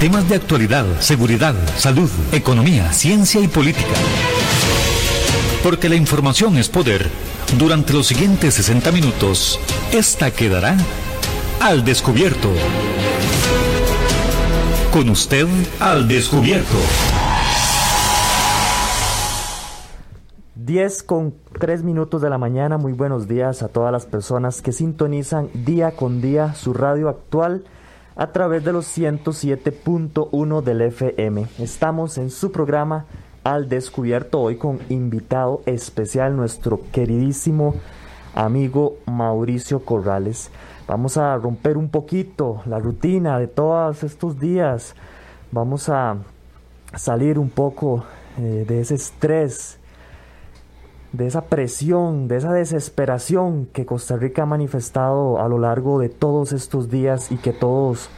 Temas de actualidad, seguridad, salud, economía, ciencia y política. Porque la información es poder. Durante los siguientes 60 minutos, esta quedará al descubierto. Con usted al descubierto. 10 con 3 minutos de la mañana, muy buenos días a todas las personas que sintonizan día con día su radio actual a través de los 107.1 del FM. Estamos en su programa Al Descubierto hoy con invitado especial nuestro queridísimo amigo Mauricio Corrales. Vamos a romper un poquito la rutina de todos estos días. Vamos a salir un poco eh, de ese estrés de esa presión, de esa desesperación que Costa Rica ha manifestado a lo largo de todos estos días y que todos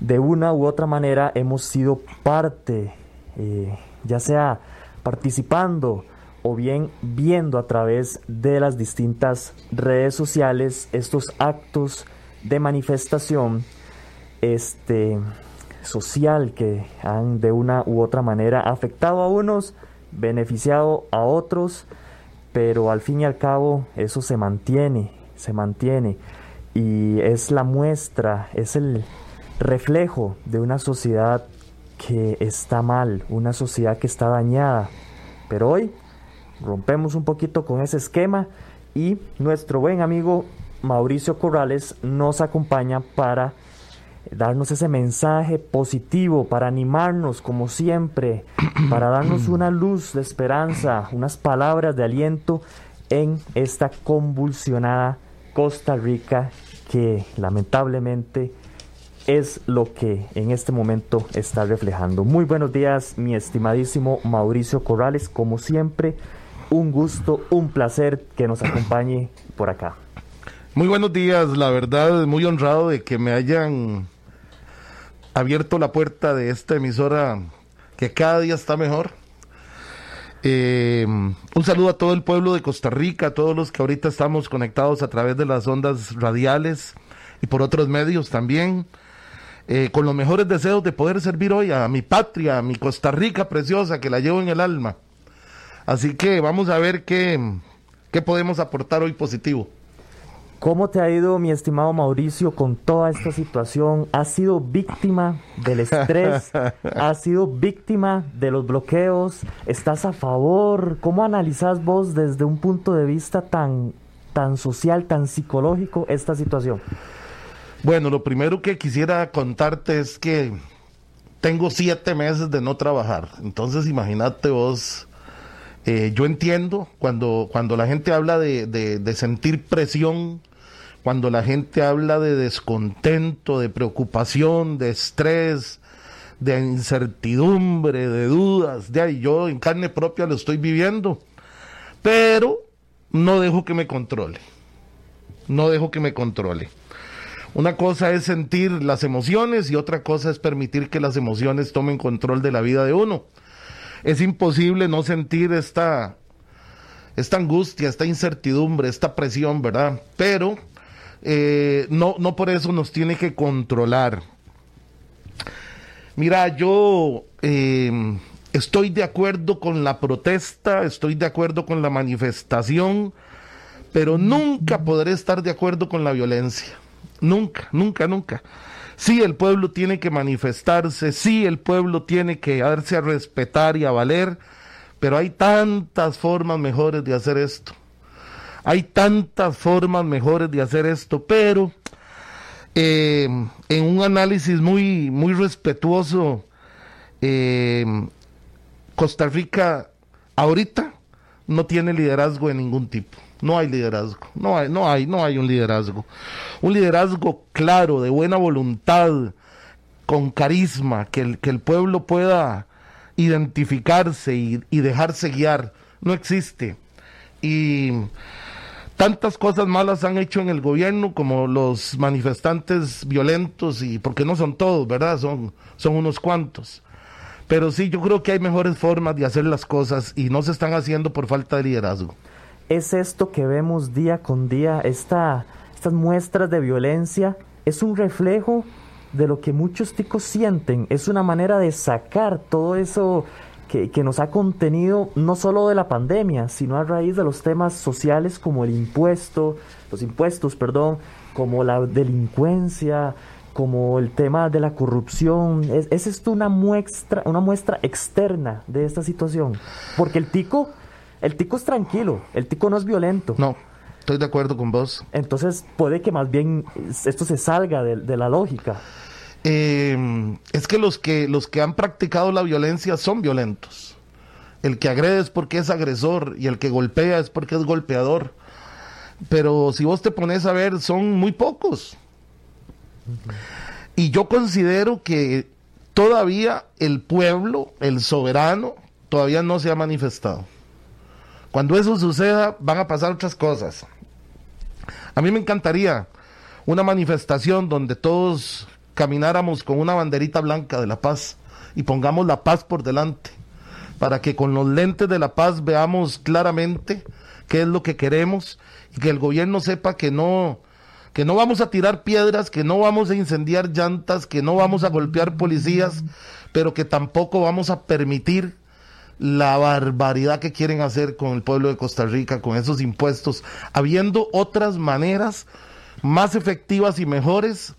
de una u otra manera hemos sido parte, eh, ya sea participando o bien viendo a través de las distintas redes sociales estos actos de manifestación este, social que han de una u otra manera afectado a unos, beneficiado a otros, pero al fin y al cabo eso se mantiene, se mantiene y es la muestra, es el reflejo de una sociedad que está mal, una sociedad que está dañada. Pero hoy rompemos un poquito con ese esquema y nuestro buen amigo Mauricio Corrales nos acompaña para darnos ese mensaje positivo, para animarnos como siempre, para darnos una luz de esperanza, unas palabras de aliento en esta convulsionada Costa Rica que lamentablemente es lo que en este momento está reflejando. Muy buenos días, mi estimadísimo Mauricio Corrales, como siempre, un gusto, un placer que nos acompañe por acá. Muy buenos días, la verdad, muy honrado de que me hayan abierto la puerta de esta emisora que cada día está mejor. Eh, un saludo a todo el pueblo de Costa Rica, a todos los que ahorita estamos conectados a través de las ondas radiales y por otros medios también. Eh, con los mejores deseos de poder servir hoy a mi patria, a mi Costa Rica preciosa que la llevo en el alma. Así que vamos a ver qué, qué podemos aportar hoy positivo. ¿Cómo te ha ido, mi estimado Mauricio, con toda esta situación? ¿Has sido víctima del estrés? ¿Has sido víctima de los bloqueos? ¿Estás a favor? ¿Cómo analizas vos desde un punto de vista tan, tan social, tan psicológico esta situación? Bueno, lo primero que quisiera contarte es que tengo siete meses de no trabajar. Entonces, imagínate vos. Eh, yo entiendo cuando, cuando la gente habla de, de sentir presión cuando la gente habla de descontento, de preocupación, de estrés, de incertidumbre, de dudas, de ahí yo en carne propia lo estoy viviendo, pero no dejo que me controle, no dejo que me controle. Una cosa es sentir las emociones y otra cosa es permitir que las emociones tomen control de la vida de uno. Es imposible no sentir esta, esta angustia, esta incertidumbre, esta presión, ¿verdad? Pero eh, no, no por eso nos tiene que controlar. Mira, yo em, estoy de acuerdo con la protesta, estoy de acuerdo con la manifestación, pero nunca podré estar de acuerdo con la violencia. Nunca, nunca, nunca. Sí, el pueblo tiene que manifestarse, sí, el pueblo tiene que darse a respetar y a valer, pero hay tantas formas mejores de hacer esto. Hay tantas formas mejores de hacer esto, pero eh, en un análisis muy, muy respetuoso, eh, Costa Rica ahorita no tiene liderazgo de ningún tipo. No hay liderazgo, no hay, no hay, no hay un liderazgo. Un liderazgo claro, de buena voluntad, con carisma, que el, que el pueblo pueda identificarse y, y dejarse guiar. No existe. Y tantas cosas malas han hecho en el gobierno como los manifestantes violentos y porque no son todos, ¿verdad? Son, son unos cuantos. Pero sí, yo creo que hay mejores formas de hacer las cosas y no se están haciendo por falta de liderazgo. Es esto que vemos día con día, esta, estas muestras de violencia, es un reflejo de lo que muchos ticos sienten. Es una manera de sacar todo eso que, que, nos ha contenido no solo de la pandemia, sino a raíz de los temas sociales como el impuesto, los impuestos, perdón, como la delincuencia, como el tema de la corrupción. ¿Es, ¿Es, esto una muestra, una muestra externa de esta situación? Porque el tico, el tico es tranquilo, el tico no es violento. No, estoy de acuerdo con vos. Entonces puede que más bien esto se salga de, de la lógica. Eh, es que los que los que han practicado la violencia son violentos. El que agrede es porque es agresor y el que golpea es porque es golpeador. Pero si vos te pones a ver, son muy pocos. Y yo considero que todavía el pueblo, el soberano, todavía no se ha manifestado. Cuando eso suceda, van a pasar otras cosas. A mí me encantaría una manifestación donde todos camináramos con una banderita blanca de la paz y pongamos la paz por delante, para que con los lentes de la paz veamos claramente qué es lo que queremos y que el gobierno sepa que no que no vamos a tirar piedras, que no vamos a incendiar llantas, que no vamos a golpear policías, pero que tampoco vamos a permitir la barbaridad que quieren hacer con el pueblo de Costa Rica, con esos impuestos, habiendo otras maneras más efectivas y mejores,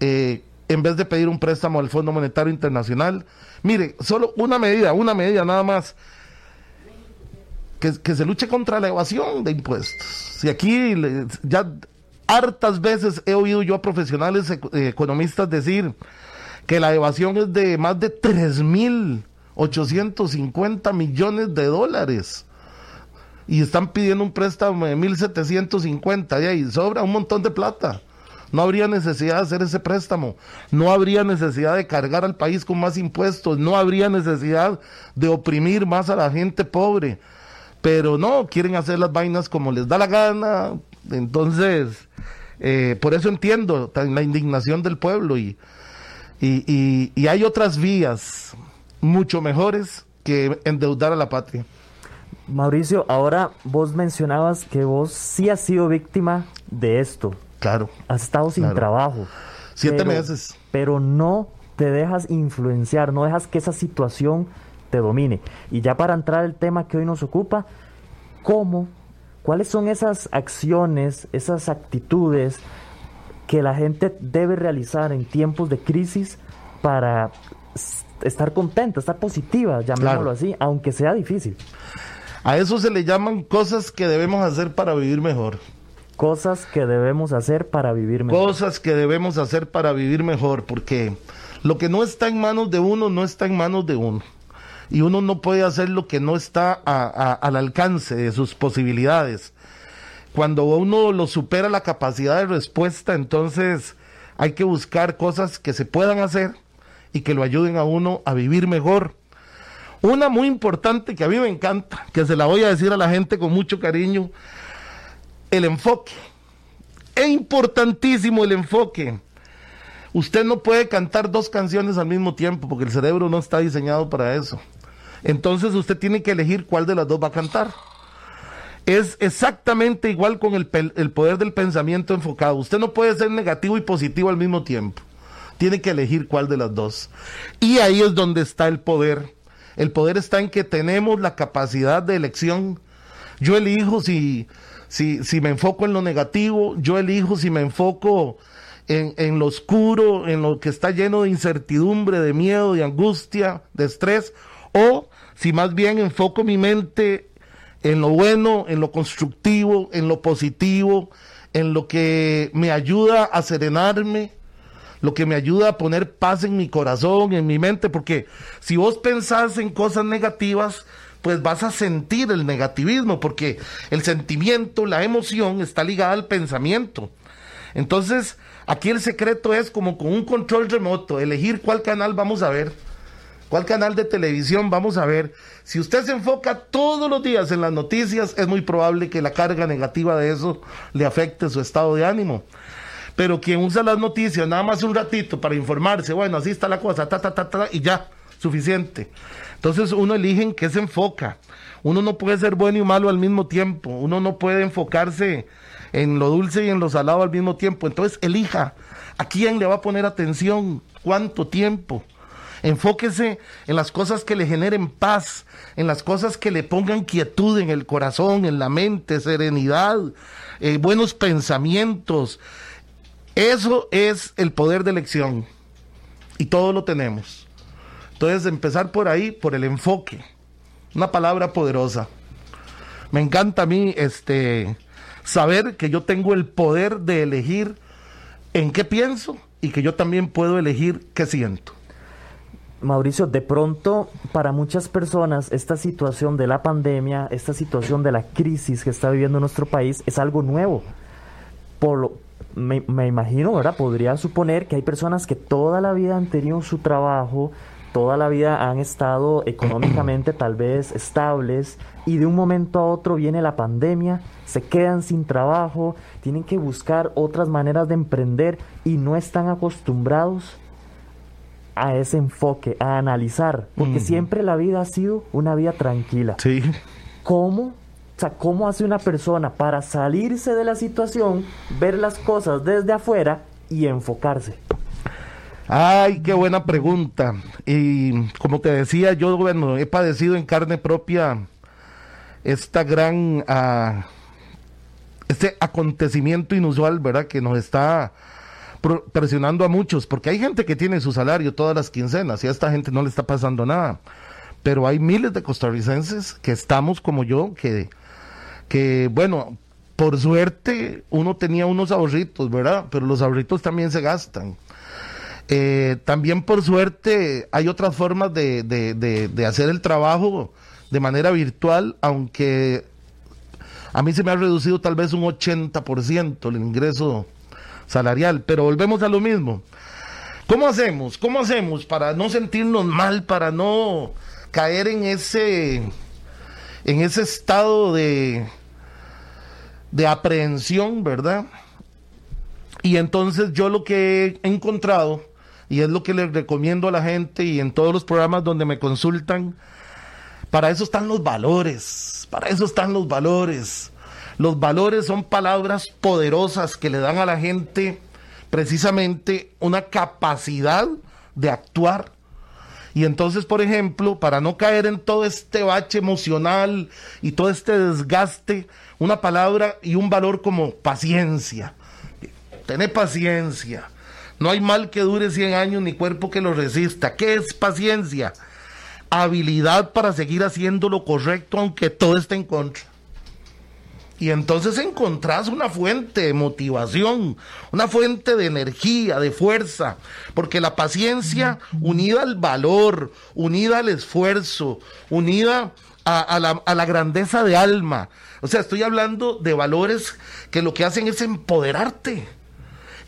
eh, en vez de pedir un préstamo al Fondo Monetario Internacional. Mire, solo una medida, una medida nada más. Que, se luche contra la evasión de impuestos. Si aquí le, ya hartas veces he oído yo a profesionales eh, economistas decir que la evasión es de más de 3.850 millones de dólares. Y están pidiendo un préstamo de 1.750 y ahí sobra un montón de plata. No habría necesidad de hacer ese préstamo. No habría necesidad de cargar al país con más impuestos. No habría necesidad de oprimir más a la gente pobre. Pero no, quieren hacer las vainas como les da la gana. Entonces, eh, por eso entiendo la indignación del pueblo y, y, y, y hay otras vías mucho mejores que endeudar a la patria. Mauricio, ahora vos mencionabas que vos sí has sido víctima de esto. Claro. Has estado sin claro. trabajo. Siete pero, meses. Pero no te dejas influenciar, no dejas que esa situación te domine. Y ya para entrar al tema que hoy nos ocupa, ¿cómo? ¿Cuáles son esas acciones, esas actitudes que la gente debe realizar en tiempos de crisis para estar contenta, estar positiva, llamémoslo claro. así, aunque sea difícil? A eso se le llaman cosas que debemos hacer para vivir mejor. Cosas que debemos hacer para vivir mejor. Cosas que debemos hacer para vivir mejor, porque lo que no está en manos de uno no está en manos de uno. Y uno no puede hacer lo que no está a, a, al alcance de sus posibilidades. Cuando uno lo supera la capacidad de respuesta, entonces hay que buscar cosas que se puedan hacer y que lo ayuden a uno a vivir mejor. Una muy importante que a mí me encanta, que se la voy a decir a la gente con mucho cariño, el enfoque. Es importantísimo el enfoque. Usted no puede cantar dos canciones al mismo tiempo porque el cerebro no está diseñado para eso. Entonces usted tiene que elegir cuál de las dos va a cantar. Es exactamente igual con el, el poder del pensamiento enfocado. Usted no puede ser negativo y positivo al mismo tiempo. Tiene que elegir cuál de las dos. Y ahí es donde está el poder. El poder está en que tenemos la capacidad de elección. Yo elijo si, si, si me enfoco en lo negativo, yo elijo si me enfoco en, en, lo oscuro, en lo que está lleno de incertidumbre, de miedo, de angustia, de estrés, o si más bien enfoco mi mente en lo bueno, en lo constructivo, en lo positivo, en lo que me ayuda a serenarme, lo que me ayuda a poner paz en mi corazón, en mi mente, porque si vos pensás en cosas negativas, pues vas a sentir el negativismo, porque el sentimiento, la emoción está ligada al pensamiento. Entonces, aquí el secreto es como con un control remoto, elegir cuál canal vamos a ver, cuál canal de televisión vamos a ver. Si usted se enfoca todos los días en las noticias, es muy probable que la carga negativa de eso le afecte su estado de ánimo. Pero quien usa las noticias nada más un ratito para informarse, bueno, así está la cosa, ta, ta, ta, ta, y ya, suficiente. Entonces uno elige en qué se enfoca. Uno no puede ser bueno y malo al mismo tiempo. Uno no puede enfocarse en lo dulce y en lo salado al mismo tiempo. Entonces elija a quién le va a poner atención, cuánto tiempo. Enfóquese en las cosas que le generen paz, en las cosas que le pongan quietud en el corazón, en la mente, serenidad, eh, buenos pensamientos. Eso es el poder de elección. Y todo lo tenemos. Entonces, empezar por ahí, por el enfoque. Una palabra poderosa. Me encanta a mí este, saber que yo tengo el poder de elegir en qué pienso y que yo también puedo elegir qué siento. Mauricio, de pronto para muchas personas esta situación de la pandemia, esta situación de la crisis que está viviendo nuestro país es algo nuevo. Por lo, me, me, imagino, ¿verdad? Podría suponer que hay personas que toda la vida han tenido su trabajo, toda la vida han estado económicamente tal vez estables y de un momento a otro viene la pandemia, se quedan sin trabajo, tienen que buscar otras maneras de emprender y no están acostumbrados a ese enfoque, a analizar, porque siempre la vida ha sido una vida tranquila. Sí. ¿Cómo, o sea, cómo hace una persona para salirse de la situación, ver las cosas desde afuera y enfocarse? Ay, qué buena pregunta. Y como te decía, yo, bueno, he padecido en carne propia esta gran, uh, este acontecimiento inusual, ¿verdad? Que nos está presionando a muchos, porque hay gente que tiene su salario todas las quincenas y a esta gente no le está pasando nada. Pero hay miles de costarricenses que estamos como yo, que, que bueno, por suerte uno tenía unos ahorritos, ¿verdad? Pero los ahorritos también se gastan. Eh, también por suerte hay otras formas de, de, de, hacer el trabajo de manera virtual, aunque a mí se me ha reducido tal vez un 80% el ingreso salarial, pero volvemos a lo mismo. ¿Cómo hacemos? ¿Cómo hacemos para no sentirnos mal, para no caer en ese en ese estado de de aprehensión, ¿verdad? Y entonces yo lo que he encontrado y es lo que les recomiendo a la gente y en todos los programas donde me consultan, para eso están los valores, para eso están los valores. Los valores son palabras poderosas que le dan a la gente precisamente una capacidad de actuar. Y entonces, por ejemplo, para no caer en todo este bache emocional y todo este desgaste, una palabra y un valor como paciencia. Tener paciencia. No hay mal que dure 100 años ni cuerpo que lo resista. ¿Qué es paciencia? Habilidad para seguir haciendo lo correcto aunque todo esté en contra. Y entonces encontrás una fuente de motivación, una fuente de energía, de fuerza, porque la paciencia unida al valor, unida al esfuerzo, unida a, la, a la grandeza de alma. O sea, estoy hablando de valores que lo que hacen es empoderarte.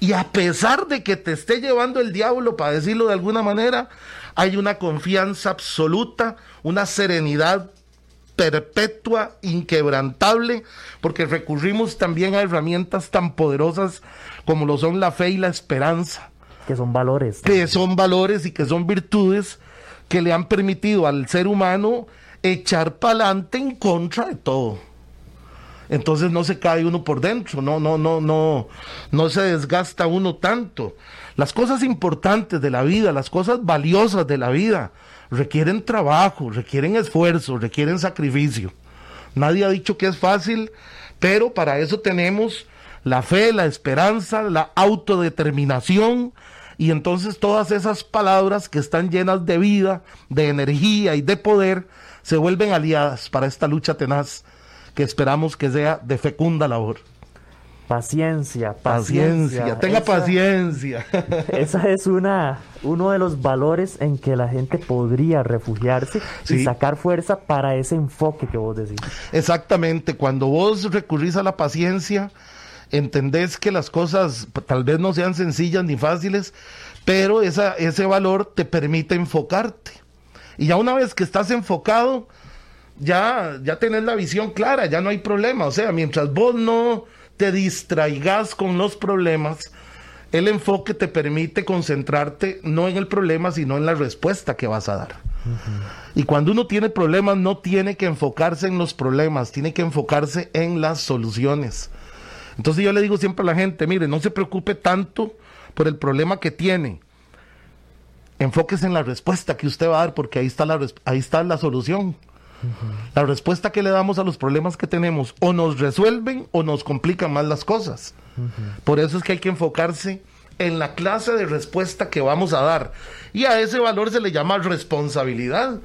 Y a pesar de que te esté llevando el diablo, para decirlo de alguna manera, hay una confianza absoluta, una serenidad perpetua, inquebrantable, porque recurrimos también a herramientas tan poderosas como lo son la fe y la esperanza. Que son valores. Que son valores y que son virtudes que le han permitido al ser humano echar para adelante en contra de todo. Entonces no se cae uno por dentro, no, no, no, no, no se desgasta uno tanto. Las cosas importantes de la vida, las cosas valiosas de la vida, requieren trabajo, requieren esfuerzo, requieren sacrificio. Nadie ha dicho que es fácil, pero para eso tenemos la fe, la esperanza, la autodeterminación y entonces todas esas palabras que están llenas de vida, de energía y de poder se vuelven aliadas para esta lucha tenaz que esperamos que sea de fecunda labor. Paciencia, paciencia. tenga paciencia. Esa es una, uno de los valores en que la gente podría refugiarse y sacar fuerza para ese enfoque que vos decís. Exactamente, cuando vos recurrís a la paciencia, entendés que las cosas tal vez no sean sencillas ni fáciles, pero esa, ese valor te permite enfocarte. Y ya una vez que estás enfocado, ya, ya tenés la visión clara, ya no hay problema. O sea, mientras vos no te distraigas con los problemas, el enfoque te permite concentrarte no en el problema, sino en la respuesta que vas a dar. Y cuando uno tiene problemas, no tiene que enfocarse en los problemas, tiene que enfocarse en las soluciones. Entonces yo le digo siempre a la gente, mire, no se preocupe tanto por el problema que tiene. Enfóquese en la respuesta que usted va a dar, porque ahí está la, ahí está la solución. La respuesta que le damos a los problemas que tenemos o nos resuelven o nos complican más las cosas. Por eso es que hay que enfocarse en la clase de respuesta que vamos a dar. Y a ese valor se le llama responsabilidad,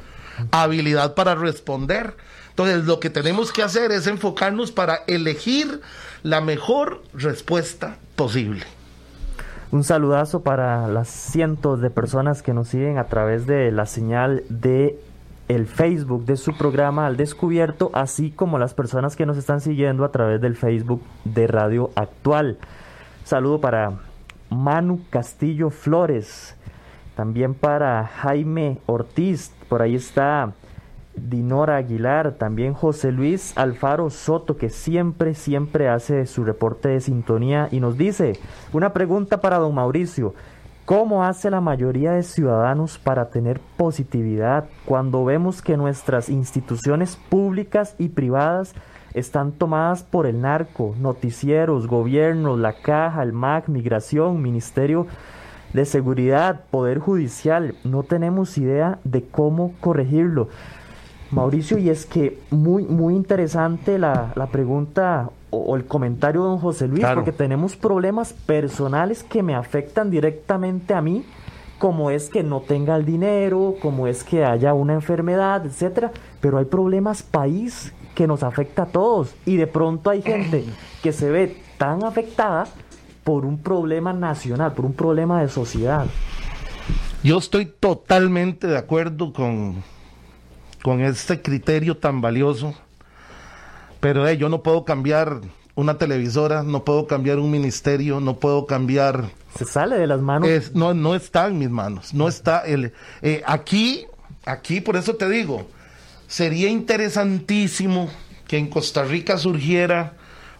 habilidad para responder. Entonces lo que tenemos que hacer es enfocarnos para elegir la mejor respuesta posible. Un saludazo para las cientos de personas que nos siguen a través de la señal de el Facebook de su programa Al Descubierto, así como las personas que nos están siguiendo a través del Facebook de Radio Actual. Saludo para Manu Castillo Flores, también para Jaime Ortiz, por ahí está Dinora Aguilar, también José Luis Alfaro Soto, que siempre, siempre hace su reporte de sintonía y nos dice, una pregunta para don Mauricio, ¿cómo hace la mayoría de ciudadanos para tener positividad cuando vemos que nuestras instituciones públicas y privadas están tomadas por el narco, noticieros, gobiernos, la caja, el MAC, migración, ministerio de seguridad, poder judicial. No tenemos idea de cómo corregirlo. Mauricio, y es que muy, muy interesante la, pregunta o, el comentario de don José Luis, porque tenemos problemas personales que me afectan directamente a mí, como es que no tenga el dinero, como es que haya una enfermedad, etcétera, pero hay problemas país que nos afecta a todos. Y de pronto hay gente que se ve tan afectada por un problema nacional, por un problema de sociedad. Yo estoy totalmente de acuerdo con, con este criterio tan valioso, pero eh, yo no puedo cambiar una televisora, no puedo cambiar un ministerio, no puedo cambiar... Se sale de las manos. no, no está en mis manos, no está... El, eh, aquí, aquí, por eso te digo, sería interesantísimo que en Costa Rica surgiera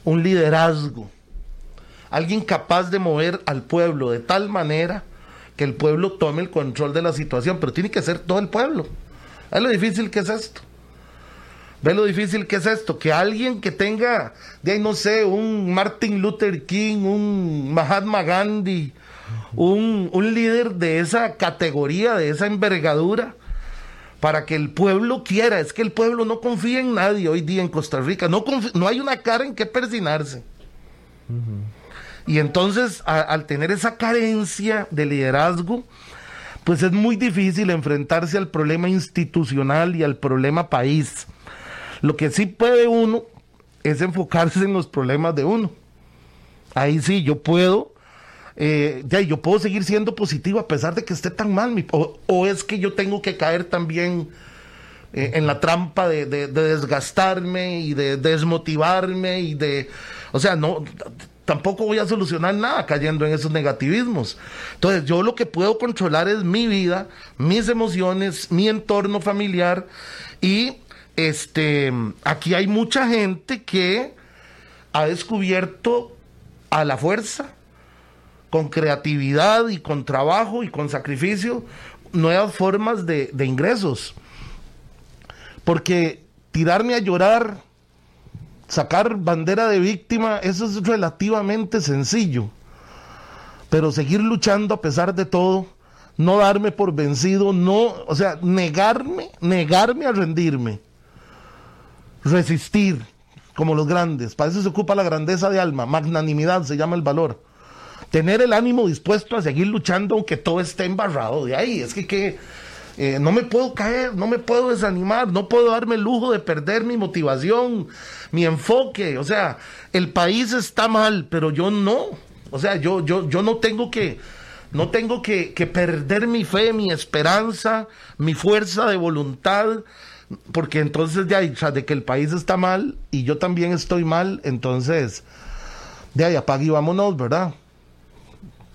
un liderazgo, alguien capaz de mover al pueblo de tal manera que el pueblo tome el control de la situación, pero tiene que ser todo el pueblo. ¿Ve lo difícil que es esto? ¿Ve lo difícil que es esto? Que alguien que tenga, de ahí no sé, un Martin Luther King, un Mahatma Gandhi, un, un líder de esa categoría, de esa envergadura, para que el pueblo quiera. Es que el pueblo no confía en nadie hoy día en Costa Rica. No, no hay una cara en que persinarse. Y entonces, al tener esa carencia de liderazgo, pues es muy difícil enfrentarse al problema institucional y al problema país. Lo que sí puede uno es enfocarse en los problemas de uno. Ahí sí, yo puedo eh, yo puedo seguir siendo positivo a pesar de que esté tan mal, o, es que yo tengo que caer también eh, en la trampa de, desgastarme y de desmotivarme y de, o sea, no, tampoco voy a solucionar nada cayendo en esos negativismos. Entonces, yo lo que puedo controlar es mi vida, mis emociones, mi entorno familiar y este, aquí hay mucha gente que ha descubierto a la fuerza con creatividad y con trabajo y con sacrificio, nuevas formas de, ingresos. Porque tirarme a llorar, sacar bandera de víctima, eso es relativamente sencillo. Pero seguir luchando a pesar de todo, no darme por vencido, no, o sea, negarme, negarme a rendirme, resistir, como los grandes. Para eso se ocupa la grandeza de alma, magnanimidad se llama el valor tener el ánimo dispuesto a seguir luchando aunque todo esté embarrado de ahí. Es que, eh, no me puedo caer, no me puedo desanimar, no puedo darme el lujo de perder mi motivación, mi enfoque. O sea, el país está mal, pero yo no. O sea, yo, yo, yo no tengo que, no tengo que, que perder mi fe, mi esperanza, mi fuerza de voluntad porque entonces de ahí, o sea, de que el país está mal y yo también estoy mal, entonces de ahí apague y vámonos, ¿verdad?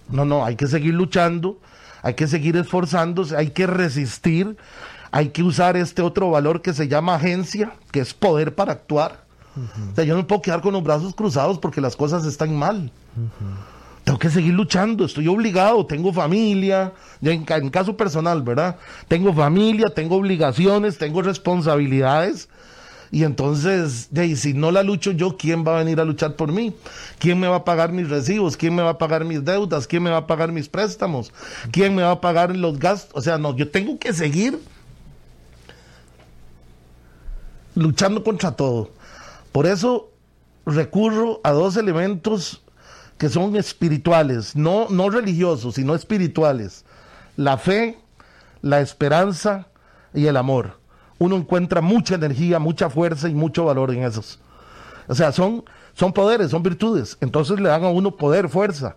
No, no, hay que seguir luchando, hay que seguir esforzándose, hay que resistir, hay que usar este otro valor que se llama agencia, que es poder para actuar. O sea, yo no puedo quedar con los brazos cruzados porque las cosas están mal. Tengo que seguir luchando, estoy obligado, tengo familia, en, en caso personal, ¿verdad? Tengo familia, tengo obligaciones, tengo responsabilidades. Y entonces, de, si no la lucho yo, ¿quién va a venir a luchar por mí? ¿Quién me va a pagar mis recibos? ¿Quién me va a pagar mis deudas? ¿Quién me va a pagar mis préstamos? ¿Quién me va a pagar los gastos? O sea, no, yo tengo que seguir luchando contra todo. Por eso recurro a dos elementos que son espirituales, no, no religiosos, sino espirituales. La fe, la esperanza y el amor. Uno encuentra mucha energía, mucha fuerza y mucho valor en esos. O sea, son, son poderes, son virtudes. Entonces le dan a uno poder, fuerza.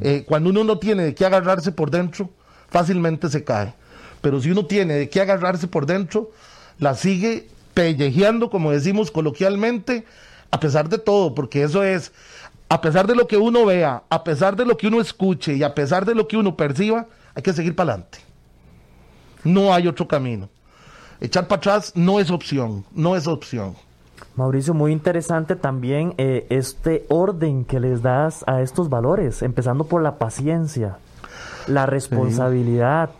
Eh, cuando uno no tiene de qué agarrarse por dentro, fácilmente se cae. Pero si uno tiene de qué agarrarse por dentro, la sigue pellejeando, como decimos coloquialmente, a pesar de todo, porque eso es, a pesar de lo que uno vea, a pesar de lo que uno escuche y a pesar de lo que uno perciba, hay que seguir para adelante. No hay otro camino. Echar para atrás no es opción, no es opción. Mauricio, muy interesante también eh, este orden que les das a estos valores, empezando por la paciencia, la responsabilidad,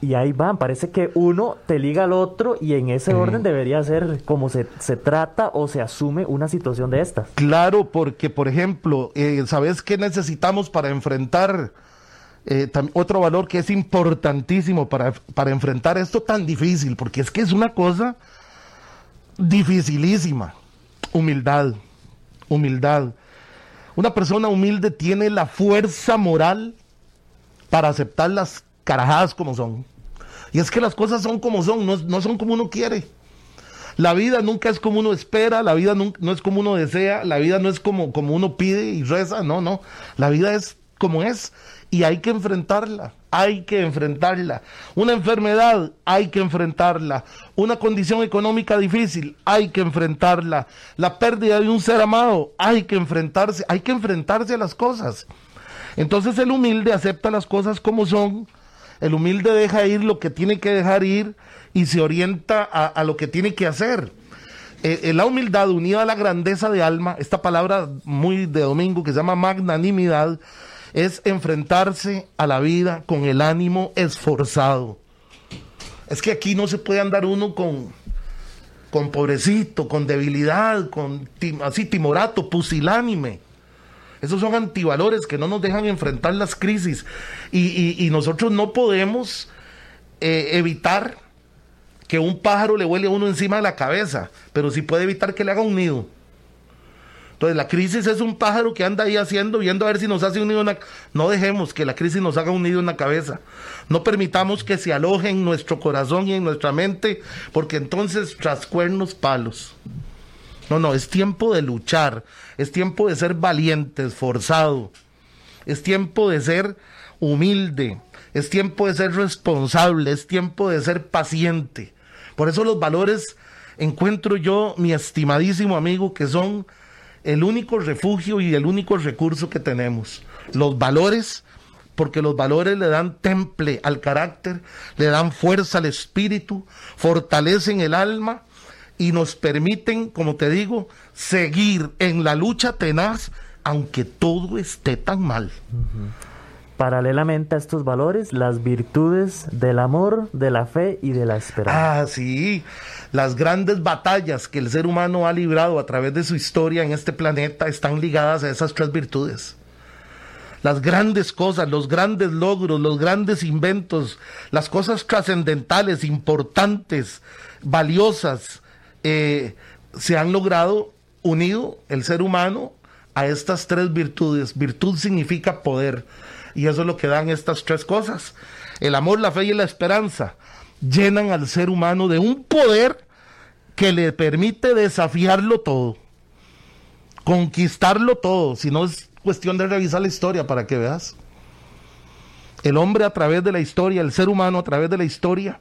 y ahí van, parece que uno te liga al otro y en ese orden debería ser como se, se, trata o se asume una situación de esta. Claro, porque por ejemplo, eh, ¿sabes qué necesitamos para enfrentar eh, otro valor que es importantísimo para, para enfrentar esto tan difícil? Porque es que es una cosa dificilísima. Humildad, humildad. Una persona humilde tiene la fuerza moral para aceptar las carajadas como son. Y es que las cosas son como son, no, son como uno quiere. La vida nunca es como uno espera, la vida no, es como uno desea, la vida no es como, como uno pide y reza, no, no. La vida es como es y hay que enfrentarla, hay que enfrentarla. Una enfermedad, hay que enfrentarla. Una condición económica difícil, hay que enfrentarla. La pérdida de un ser amado, hay que enfrentarse, hay que enfrentarse a las cosas. Entonces el humilde acepta las cosas como son el humilde deja ir lo que tiene que dejar ir y se orienta a, lo que tiene que hacer. Eh, eh, la humildad unida a la grandeza de alma, esta palabra muy de domingo que se llama magnanimidad, es enfrentarse a la vida con el ánimo esforzado. Es que aquí no se puede andar uno con, con pobrecito, con debilidad, con así timorato, pusilánime. Esos son antivalores que no nos dejan enfrentar las crisis. Y, nosotros no podemos eh, evitar que un pájaro le huele a uno encima de la cabeza, pero sí puede evitar que le haga un nido. Entonces la crisis es un pájaro que anda ahí haciendo, viendo a ver si nos hace un nido en la... No dejemos que la crisis nos haga un nido en la cabeza. No permitamos que se aloje en nuestro corazón y en nuestra mente, porque entonces tras cuernos palos. No, no, es tiempo de luchar, es tiempo de ser valiente, esforzado, es tiempo de ser humilde, es tiempo de ser responsable, es tiempo de ser paciente. Por eso los valores encuentro yo, mi estimadísimo amigo, que son el único refugio y el único recurso que tenemos. Los valores, porque los valores le dan temple al carácter, le dan fuerza al espíritu, fortalecen el alma y nos permiten, como te digo, seguir en la lucha tenaz, aunque todo esté tan mal. Paralelamente a estos valores, las virtudes del amor, de la fe y de la esperanza. Ah, sí, las grandes batallas que el ser humano ha librado a través de su historia en este planeta están ligadas a esas tres virtudes las grandes cosas, los grandes logros, los grandes inventos, las cosas trascendentales, importantes, valiosas, eh, se han logrado unido el ser humano a estas tres virtudes. Virtud significa poder. Y eso es lo que dan estas tres cosas. El amor, la fe y la esperanza llenan al ser humano de un poder que le permite desafiarlo todo, conquistarlo todo. Si no es cuestión de revisar la historia para que veas. El hombre a través de la historia, el ser humano a través de la historia,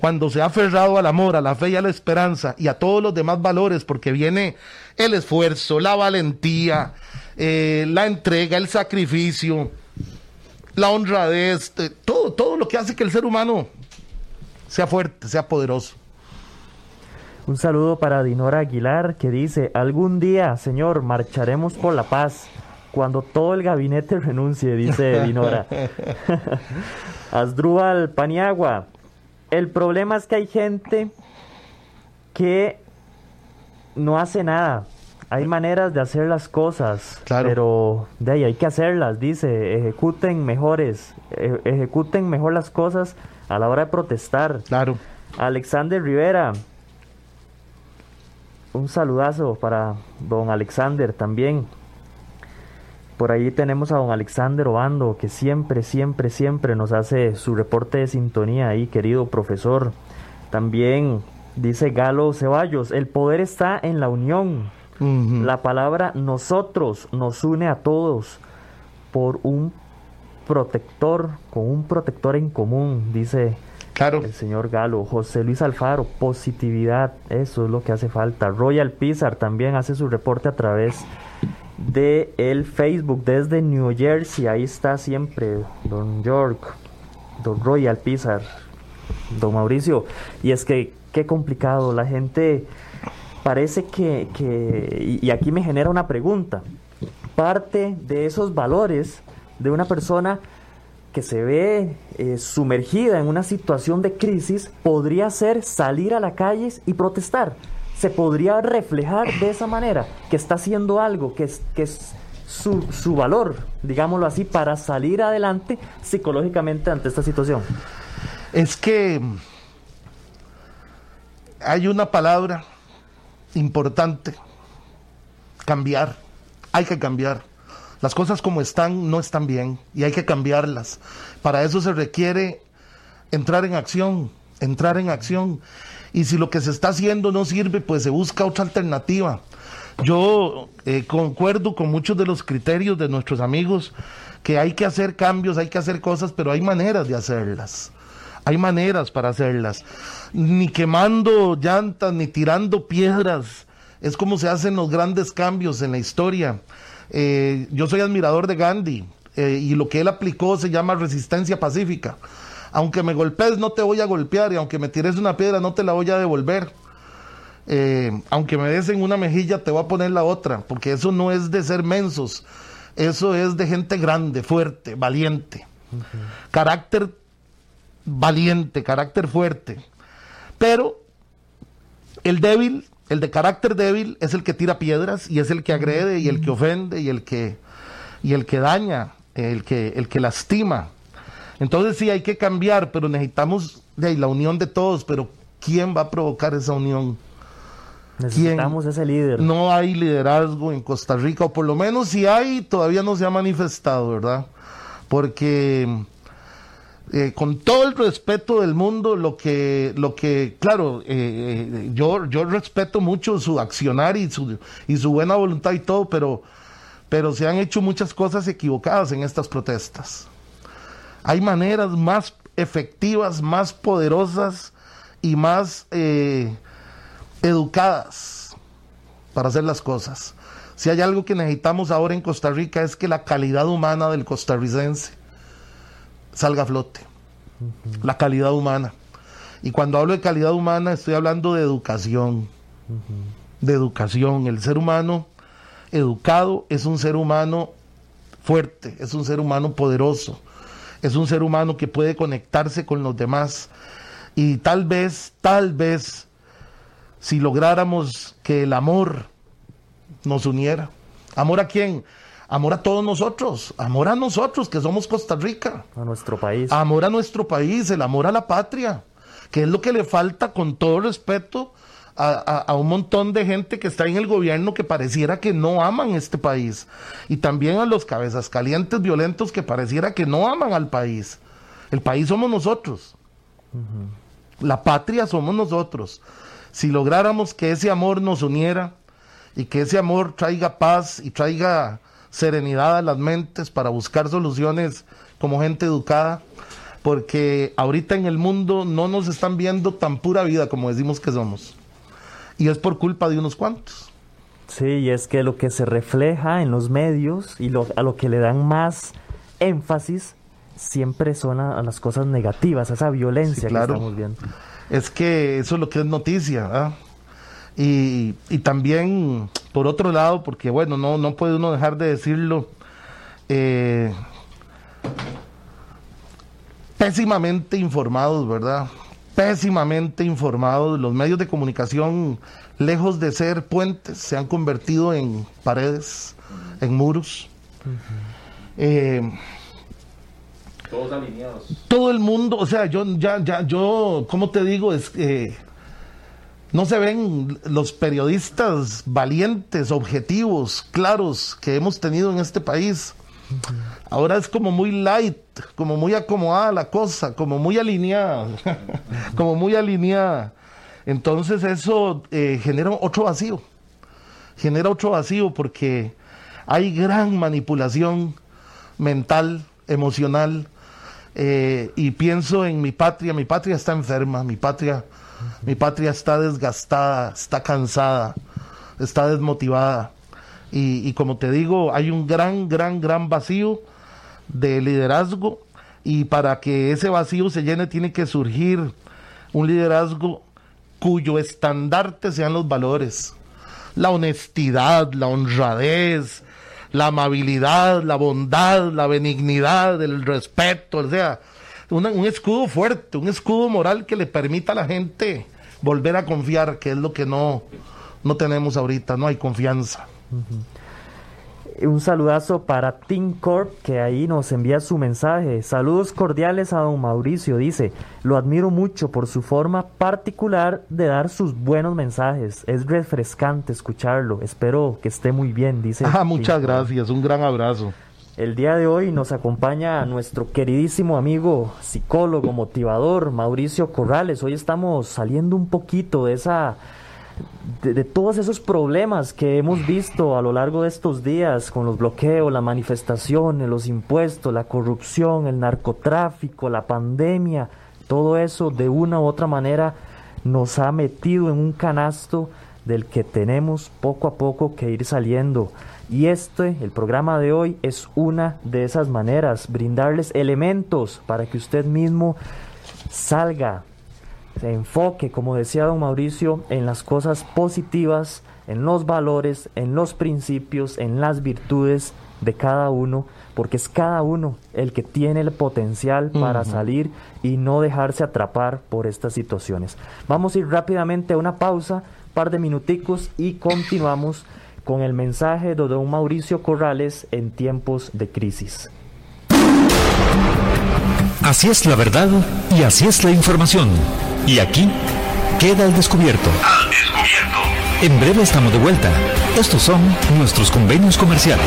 cuando se ha aferrado al amor, a la fe y a la esperanza y a todos los demás valores, porque viene el esfuerzo, la valentía, eh, la entrega, el sacrificio, la honradez, eh, todo, todo lo que hace que el ser humano sea fuerte, sea poderoso. Un saludo para Dinora Aguilar que dice, algún día, Señor, marcharemos por la paz cuando todo el gabinete renuncie, dice Dinora. Asdrúbal Paniagua. El problema es que hay gente que no hace nada. Hay maneras de hacer las cosas, pero de ahí hay que hacerlas, dice, ejecuten mejores, e, ejecuten mejor las cosas a la hora de protestar. Claro. Alexander Rivera, un saludazo para don Alexander también. Por ahí tenemos a don Alexander Obando, que siempre, siempre, siempre nos hace su reporte de sintonía ahí, querido profesor. También dice Galo Ceballos, el poder está en la unión. La palabra nosotros nos une a todos por un protector, con un protector en común, dice el señor Galo. José Luis Alfaro, positividad, eso es lo que hace falta. Royal Pizar también hace su reporte a través de el Facebook desde New Jersey. Ahí está siempre Don York, Don Royal Pizar, Don Mauricio. Y es que qué complicado, la gente parece que, que, y aquí me genera una pregunta, parte de esos valores de una persona que se ve eh, sumergida en una situación de crisis podría ser salir a la calle y protestar. Se podría reflejar de esa manera, que está haciendo algo, que es, que es su, su valor, digámoslo así, para salir adelante psicológicamente ante esta situación. Es que hay una palabra importante, cambiar. Hay que cambiar. Las cosas como están no están bien y hay que cambiarlas. Para eso se requiere entrar en acción, entrar en acción. Y si lo que se está haciendo no sirve, pues se busca otra alternativa. Yo eh, concuerdo con muchos de los criterios de nuestros amigos que hay que hacer cambios, hay que hacer cosas, pero hay maneras de hacerlas. Hay maneras para hacerlas. Ni quemando llantas, ni tirando piedras. Es como se hacen los grandes cambios en la historia. Eh, yo soy admirador de Gandhi eh, y lo que él aplicó se llama resistencia pacífica. Aunque me golpees, no te voy a golpear y aunque me tires una piedra, no te la voy a devolver. Eh, aunque me des en una mejilla, te voy a poner la otra, porque eso no es de ser mensos, eso es de gente grande, fuerte, valiente. Carácter valiente, carácter fuerte. Pero el débil, el de carácter débil, es el que tira piedras y es el que agrede y el que ofende y el que, y el que daña, el que, el que lastima. Entonces sí hay que cambiar, pero necesitamos de la unión de todos, pero ¿quién va a provocar esa unión? Necesitamos ese líder. No hay liderazgo en Costa Rica, o por lo menos si hay, todavía no se ha manifestado, ¿verdad? Porque eh, con todo el respeto del mundo, lo que, lo que claro, eh, eh, yo, yo respeto mucho su accionar y su, y su buena voluntad y todo, pero, pero se han hecho muchas cosas equivocadas en estas protestas. Hay maneras más efectivas, más poderosas y más educadas para hacer las cosas. Si hay algo que necesitamos ahora en Costa Rica es que la calidad humana del costarricense salga a flote. La calidad humana. Y cuando hablo de calidad humana estoy hablando de educación. De educación. El ser humano educado es un ser humano fuerte, es un ser humano poderoso, es un ser humano que puede conectarse con los demás. Y tal vez, tal vez, si lográramos que el amor nos uniera. ¿Amor a quién? Amor a todos nosotros, amor a nosotros que somos Costa Rica. A nuestro país. Amor a nuestro país, el amor a la patria, que es lo que le falta con todo respeto a, un montón de gente que está en el gobierno que pareciera que no aman este país. Y también a los cabezas calientes violentos que pareciera que no aman al país. El país somos nosotros. La patria somos nosotros. Si lográramos que ese amor nos uniera y que ese amor traiga paz y traiga serenidad a las mentes para buscar soluciones como gente educada, porque ahorita en el mundo no nos están viendo tan pura vida como decimos que somos. Y es por culpa de unos cuantos. Sí, y es que lo que se refleja en los medios y lo, a lo que le dan más énfasis siempre son a, las cosas negativas, a esa violencia que estamos viendo. Es que eso es lo que es noticia. Y, y, también, por otro lado, porque bueno, no, no puede uno dejar de decirlo, eh, pésimamente informados, ¿verdad? Pésimamente informados. Los medios de comunicación, lejos de ser puentes, se han convertido en paredes, en muros. Eh, Todos alineados. Todo el mundo, o sea, yo ya, ya, yo, ¿cómo te digo? Es que no se ven los periodistas valientes, objetivos, claros que hemos tenido en este país. Ahora es como muy light, como muy acomodada la cosa, como muy alineada, como muy alineada. Entonces eso eh, genera otro vacío, genera otro vacío porque hay gran manipulación mental, emocional, eh, y pienso en mi patria, mi patria está enferma, mi patria, mi patria está desgastada, está cansada, está desmotivada. Y, y, como te digo, hay un gran, gran, gran vacío de liderazgo y para que ese vacío se llene tiene que surgir un liderazgo cuyo estandarte sean los valores, la honestidad, la honradez, la amabilidad, la bondad, la benignidad, el respeto, o sea, un escudo fuerte, un escudo moral que le permita a la gente volver a confiar, que es lo que no, no tenemos ahorita, no hay confianza. Uh -huh. Un saludazo para Team Corp que ahí nos envía su mensaje. Saludos cordiales a don Mauricio. Dice, lo admiro mucho por su forma particular de dar sus buenos mensajes. Es refrescante escucharlo. Espero que esté muy bien, dice. Ah, muchas Team gracias. Corp. Un gran abrazo. El día de hoy nos acompaña nuestro queridísimo amigo, psicólogo, motivador, Mauricio Corrales. Hoy estamos saliendo un poquito de esa de, todos esos problemas que hemos visto a lo largo de estos días con los bloqueos, las manifestaciones, los impuestos, la corrupción, el narcotráfico, la pandemia, todo eso de una u otra manera nos ha metido en un canasto del que tenemos poco a poco que ir saliendo. Y este, el programa de hoy, es una de esas maneras, brindarles elementos para que usted mismo salga se enfoque, como decía don Mauricio, en las cosas positivas, en los valores, en los principios, en las virtudes de cada uno, porque es cada uno el que tiene el potencial para uh -huh. salir y no dejarse atrapar por estas situaciones. Vamos a ir rápidamente a una pausa, par de minuticos y continuamos con el mensaje de don Mauricio Corrales en tiempos de crisis. Así es la verdad y así es la información. Y aquí queda el descubierto. Al descubierto. En breve estamos de vuelta. Estos son nuestros convenios comerciales.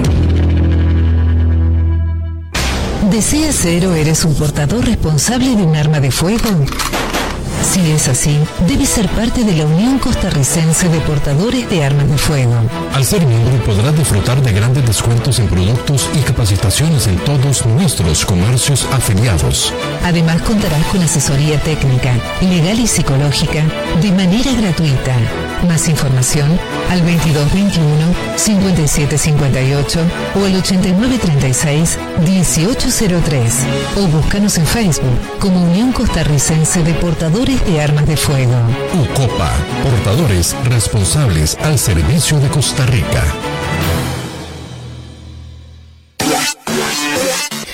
¿Deseas ser o eres un portador responsable de un arma de fuego? Si es así, debes ser parte de la Unión Costarricense de Portadores de Armas de Fuego. Al ser miembro podrás disfrutar de grandes descuentos en productos y capacitaciones en todos nuestros comercios afiliados. Además contarás con asesoría técnica, legal y psicológica de manera gratuita. Más información al 2221-5758 o al 8936-1803 o búscanos en Facebook como Unión Costarricense de Portadores de Armas de Fuego. UCOPA, portadores responsables al servicio de Costa Rica.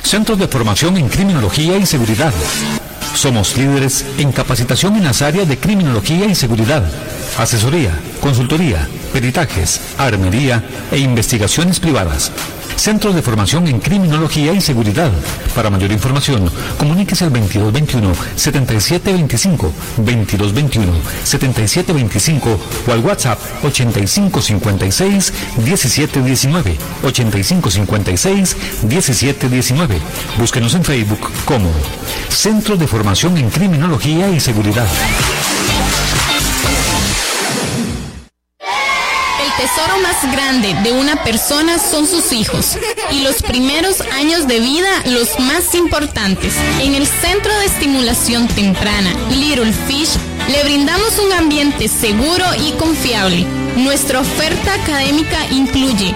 Centros de formación en criminología y seguridad. Somos líderes en capacitación en las áreas de criminología y seguridad, asesoría, consultoría, peritajes, armería e investigaciones privadas. Centros de Formación en Criminología y Seguridad. Para mayor información, comuníquese al 2221-7725, 2221-7725 o al WhatsApp 8556-1719, 8556-1719. Búsquenos en Facebook como Centros de Formación en Criminología y Seguridad. Tesoro más grande de una persona son sus hijos y los primeros años de vida los más importantes. En el Centro de Estimulación Temprana Little Fish le brindamos un ambiente seguro y confiable. Nuestra oferta académica incluye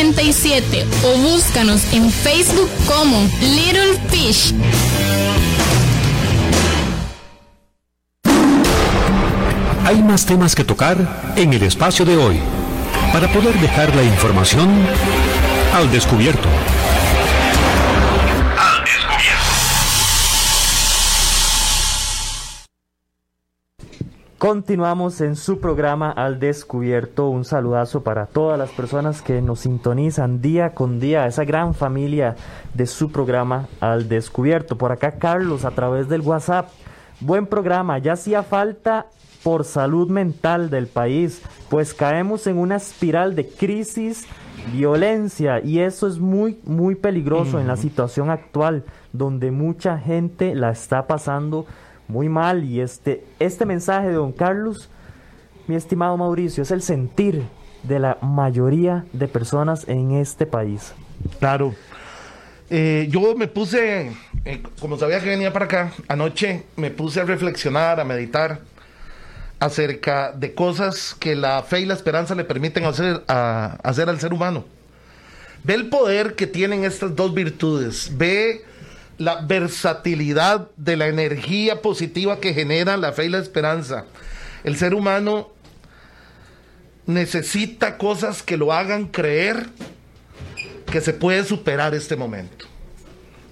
2520-0587 o búscanos en Facebook como Little Fish. Hay más temas que tocar en el espacio de hoy para poder dejar la información al descubierto. Continuamos en su programa Al Descubierto. Un saludazo para todas las personas que nos sintonizan día con día, esa gran familia de su programa Al Descubierto. Por acá Carlos a través del WhatsApp. Buen programa, ya hacía falta por salud mental del país, pues caemos en una espiral de crisis, violencia y eso es muy, muy peligroso en la situación actual, donde mucha gente la está pasando muy mal y este, este mensaje de don Carlos, mi estimado Mauricio, es el sentir de la mayoría de personas en este país. Claro. Eh, yo me puse, eh, como sabía que venía para acá, anoche me puse a reflexionar, a meditar acerca de cosas que la fe y la esperanza le permiten hacer, a, hacer al ser humano. Ve el poder que tienen estas dos virtudes, ve la versatilidad de la energía positiva que genera la fe y la esperanza. El ser humano necesita cosas que lo hagan creer que se puede superar este momento.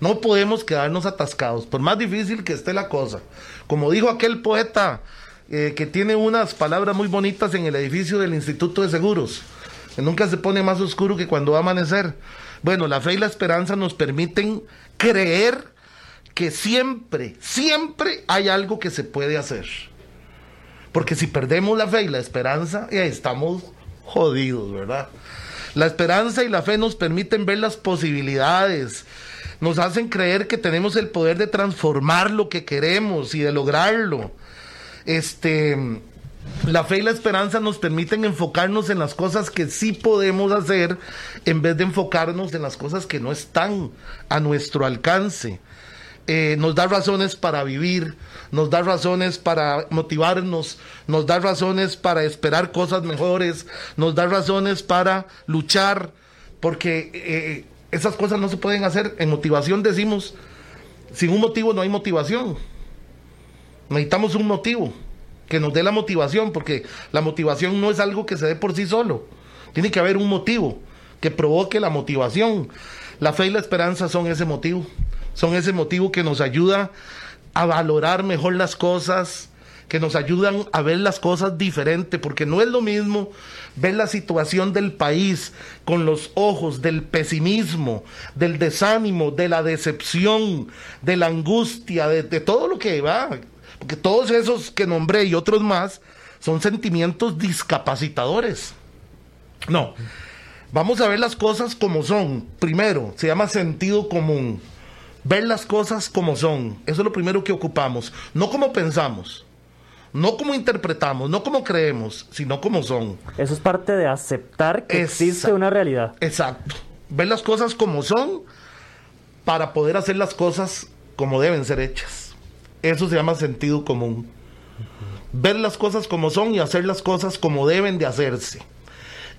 No podemos quedarnos atascados, por más difícil que esté la cosa. Como dijo aquel poeta eh, que tiene unas palabras muy bonitas en el edificio del Instituto de Seguros, que nunca se pone más oscuro que cuando va a amanecer. Bueno, la fe y la esperanza nos permiten creer que siempre, siempre hay algo que se puede hacer. Porque si perdemos la fe y la esperanza, ya estamos jodidos, ¿verdad? La esperanza y la fe nos permiten ver las posibilidades, nos hacen creer que tenemos el poder de transformar lo que queremos y de lograrlo. Este, la fe y la esperanza nos permiten enfocarnos en las cosas que sí podemos hacer en vez de enfocarnos en las cosas que no están a nuestro alcance. Eh, nos da razones para vivir, nos da razones para motivarnos, nos da razones para esperar cosas mejores, nos da razones para luchar, porque eh, esas cosas no se pueden hacer. En motivación decimos, sin un motivo no hay motivación. Necesitamos un motivo que nos dé la motivación, porque la motivación no es algo que se dé por sí solo. Tiene que haber un motivo que provoque la motivación. La fe y la esperanza son ese motivo. Son ese motivo que nos ayuda a valorar mejor las cosas, que nos ayudan a ver las cosas diferente, porque no es lo mismo ver la situación del país con los ojos del pesimismo, del desánimo, de la decepción, de la angustia, de, de todo lo que va. Porque todos esos que nombré y otros más son sentimientos discapacitadores. No, vamos a ver las cosas como son. Primero, se llama sentido común. Ver las cosas como son. Eso es lo primero que ocupamos. No como pensamos. No como interpretamos, no como creemos, sino como son. Eso es parte de aceptar que existe una realidad. Exacto. Ver las cosas como son para poder hacer las cosas como deben ser hechas. Eso se llama sentido común. Ver las cosas como son y hacer las cosas como deben de hacerse.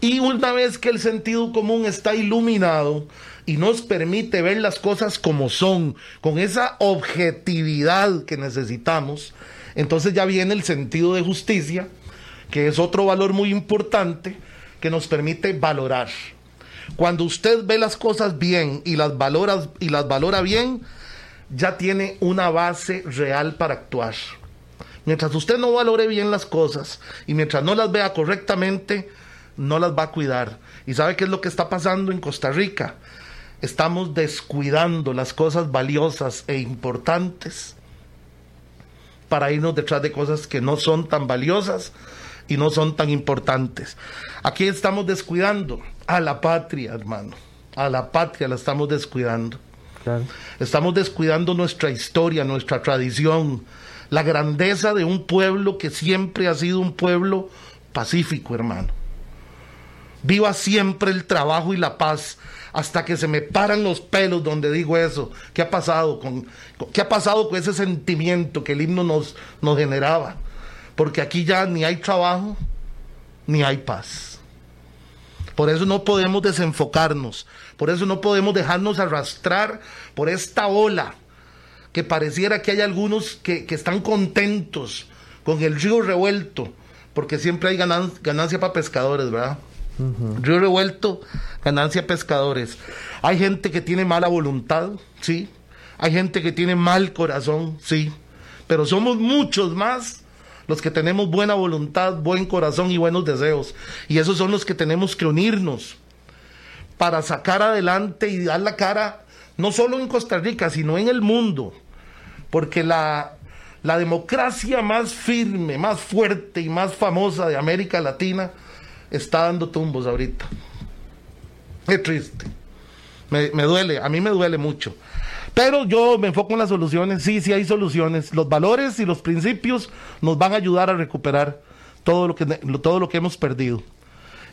Y una vez que el sentido común está iluminado y nos permite ver las cosas como son, con esa objetividad que necesitamos, entonces ya viene el sentido de justicia, que es otro valor muy importante que nos permite valorar. Cuando usted ve las cosas bien y las valora, y las valora bien, ya tiene una base real para actuar. Mientras usted no valore bien las cosas y mientras no las vea correctamente, no las va a cuidar. ¿Y sabe qué es lo que está pasando en Costa Rica? Estamos descuidando las cosas valiosas e importantes para irnos detrás de cosas que no son tan valiosas y no son tan importantes. Aquí estamos descuidando a la patria, hermano. A la patria la estamos descuidando. Estamos descuidando nuestra historia, nuestra tradición, la grandeza de un pueblo que siempre ha sido un pueblo pacífico, hermano. Viva siempre el trabajo y la paz hasta que se me paran los pelos donde digo eso. ¿Qué ha pasado con, qué ha pasado con ese sentimiento que el himno nos, nos generaba? Porque aquí ya ni hay trabajo ni hay paz. Por eso no podemos desenfocarnos, por eso no podemos dejarnos arrastrar por esta ola que pareciera que hay algunos que, están contentos con el río revuelto, porque siempre hay ganancia para pescadores, ¿verdad? Río revuelto, ganancia pescadores. Hay gente que tiene mala voluntad, sí. Hay gente que tiene mal corazón, sí. Pero somos muchos más los que tenemos buena voluntad, buen corazón y buenos deseos. Y esos son los que tenemos que unirnos para sacar adelante y dar la cara, no solo en Costa Rica, sino en el mundo. Porque la, la democracia más firme, más fuerte y más famosa de América Latina está dando tumbos ahorita. Es triste. Me, me, duele, a mí me duele mucho. Pero yo me enfoco en las soluciones. Sí, sí hay soluciones. Los valores y los principios nos van a ayudar a recuperar todo lo que, todo lo que hemos perdido.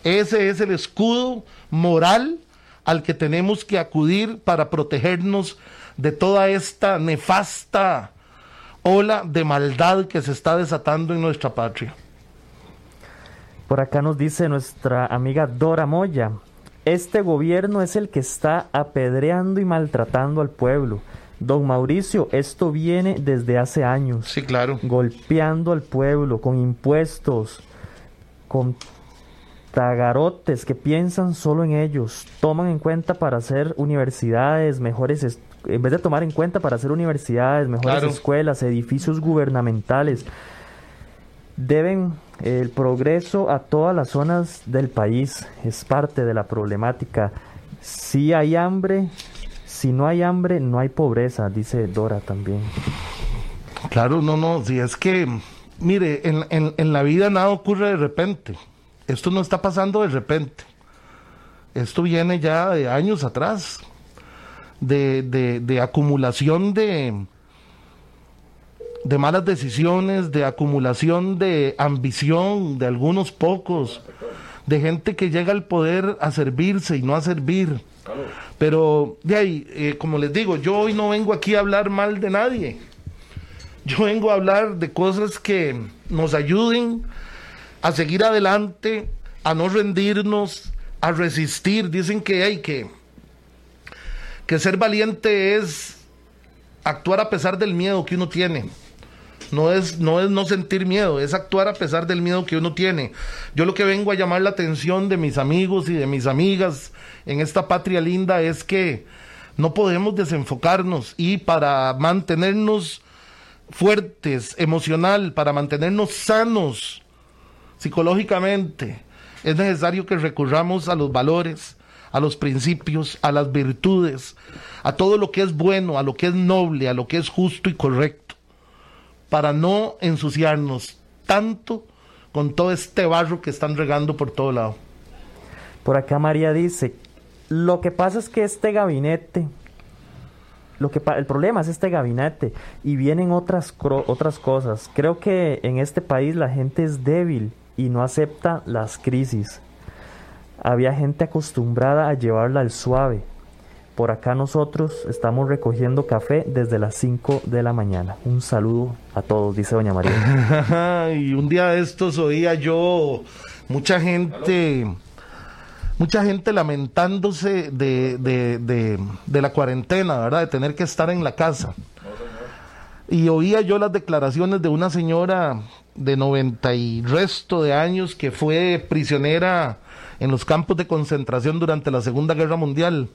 Ese es el escudo moral al que tenemos que acudir para protegernos de toda esta nefasta ola de maldad que se está desatando en nuestra patria. Por acá nos dice nuestra amiga Dora Moya, este gobierno es el que está apedreando y maltratando al pueblo. Don Mauricio, esto viene desde hace años. Sí, claro. Golpeando al pueblo con impuestos, con tagarotes que piensan solo en ellos. Toman en cuenta para hacer universidades, mejores, en vez de tomar en cuenta para hacer universidades, mejores escuelas, edificios gubernamentales deben el progreso a todas las zonas del país. Es parte de la problemática. Si hay hambre, si no hay hambre, no hay pobreza, dice Dora también. Claro, no, no, si es que, mire, en, en, la vida nada ocurre de repente. Esto no está pasando de repente. Esto viene ya de años atrás, de, de, de acumulación de, de malas decisiones, de acumulación de ambición de algunos pocos, de gente que llega al poder a servirse y no a servir. Pero de ahí, eh, como les digo, yo hoy no vengo aquí a hablar mal de nadie. Yo vengo a hablar de cosas que nos ayuden a seguir adelante, a no rendirnos, a resistir. Dicen que hay que, que ser valiente es actuar a pesar del miedo que uno tiene no es, no es no sentir miedo, es actuar a pesar del miedo que uno tiene. Yo lo que vengo a llamar la atención de mis amigos y de mis amigas en esta patria linda es que no podemos desenfocarnos y para mantenernos fuertes emocional, para mantenernos sanos psicológicamente, es necesario que recurramos a los valores, a los principios, a las virtudes, a todo lo que es bueno, a lo que es noble, a lo que es justo y correcto para no ensuciarnos tanto con todo este barro que están regando por todo lado. Por acá María dice, lo que pasa es que este gabinete, lo que el problema es este gabinete y vienen otras otras cosas. Creo que en este país la gente es débil y no acepta las crisis. Había gente acostumbrada a llevarla al suave por acá nosotros estamos recogiendo café desde las 5 de la mañana. Un saludo a todos, dice doña María. y un día de estos oía yo mucha gente mucha gente lamentándose de, de, de, de la cuarentena, ¿verdad? De tener que estar en la casa. Y oía yo las declaraciones de una señora de 90 y resto de años que fue prisionera en los campos de concentración durante la Segunda Guerra Mundial.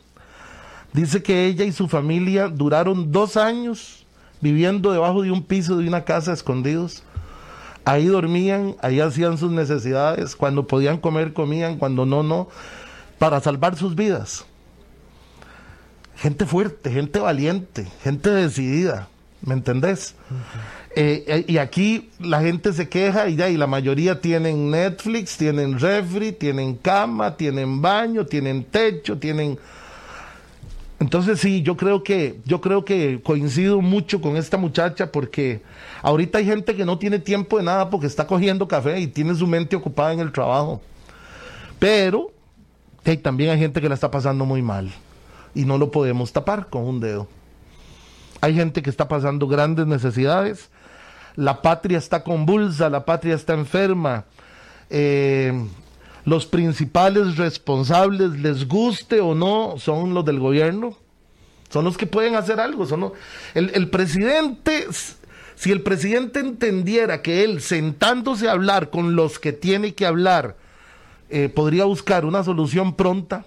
Dice que ella y su familia duraron dos años viviendo debajo de un piso de una casa escondidos. Ahí dormían, ahí hacían sus necesidades, cuando podían comer comían, cuando no, no, para salvar sus vidas. Gente fuerte, gente valiente, gente decidida. ¿me entendés? Eh, eh, y aquí la gente se queja y ya, y la mayoría tienen Netflix, tienen refri, tienen cama, tienen baño, tienen techo, tienen... Entonces sí, yo creo que yo creo que coincido mucho con esta muchacha porque ahorita hay gente que no tiene tiempo de nada porque está cogiendo café y tiene su mente ocupada en el trabajo. Pero también hay gente que la está pasando muy mal y no lo podemos tapar con un dedo. Hay gente que está pasando grandes necesidades. La patria está convulsa, la patria está enferma. Eh, los principales responsables, les guste o no, son los del gobierno. Son los que pueden hacer algo. Son el, presidente, si el presidente entendiera que él sentándose a hablar con los que tiene que hablar, eh, podría buscar una solución pronta,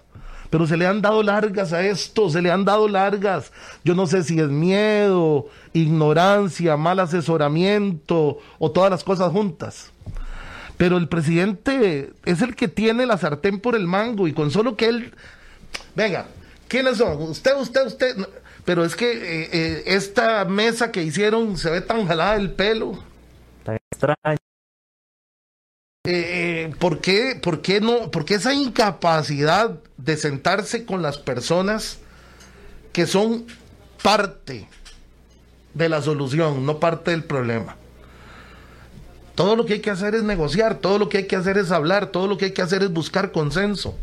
pero se le han dado largas a esto, se le han dado largas. Yo no sé si es miedo, ignorancia, mal asesoramiento o todas las cosas juntas. Pero el presidente es el que tiene la sartén por el mango y con solo que él... Venga, ¿quiénes son? Usted, usted, usted... Pero es que eh, eh, esta mesa que hicieron se ve tan jalada el pelo. Tan extraño. Eh, ¿por, qué, ¿Por qué no? ¿Por qué esa incapacidad de sentarse con las personas que son parte de la solución, no parte del problema? Todo lo que hay que hacer es negociar, todo lo que hay que hacer es hablar, todo lo que hay que hacer es buscar consenso,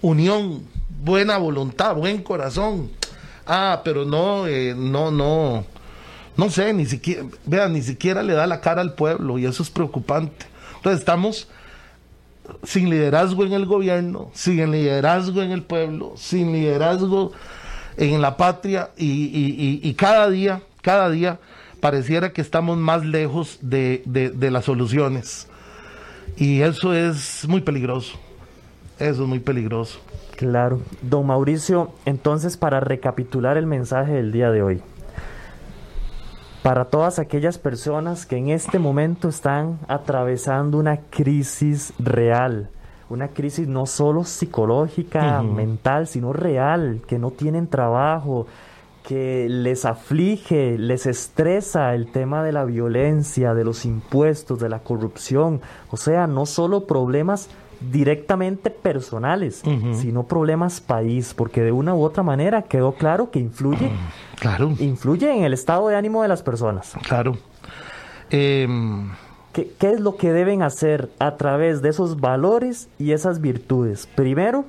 unión, buena voluntad, buen corazón. Ah, pero no, eh, no, no, no sé, ni siquiera, vean, ni siquiera le da la cara al pueblo y eso es preocupante. Entonces estamos sin liderazgo en el gobierno, sin liderazgo en el pueblo, sin liderazgo en la patria y, cada día, cada día pareciera que estamos más lejos de, de las soluciones. Y eso es muy peligroso. Eso es muy peligroso. Claro. Don Mauricio, entonces para recapitular el mensaje del día de hoy, para todas aquellas personas que en este momento están atravesando una crisis real, una crisis no solo psicológica, mental, sino real, que no tienen trabajo, que les aflige, les estresa el tema de la violencia, de los impuestos, de la corrupción, o sea, no solo problemas directamente personales, sino problemas país, porque de una u otra manera quedó claro que influye, claro. influye en el estado de ánimo de las personas. Claro. Em, ¿Qué, ¿Qué, es lo que deben hacer a través de esos valores y esas virtudes? Primero,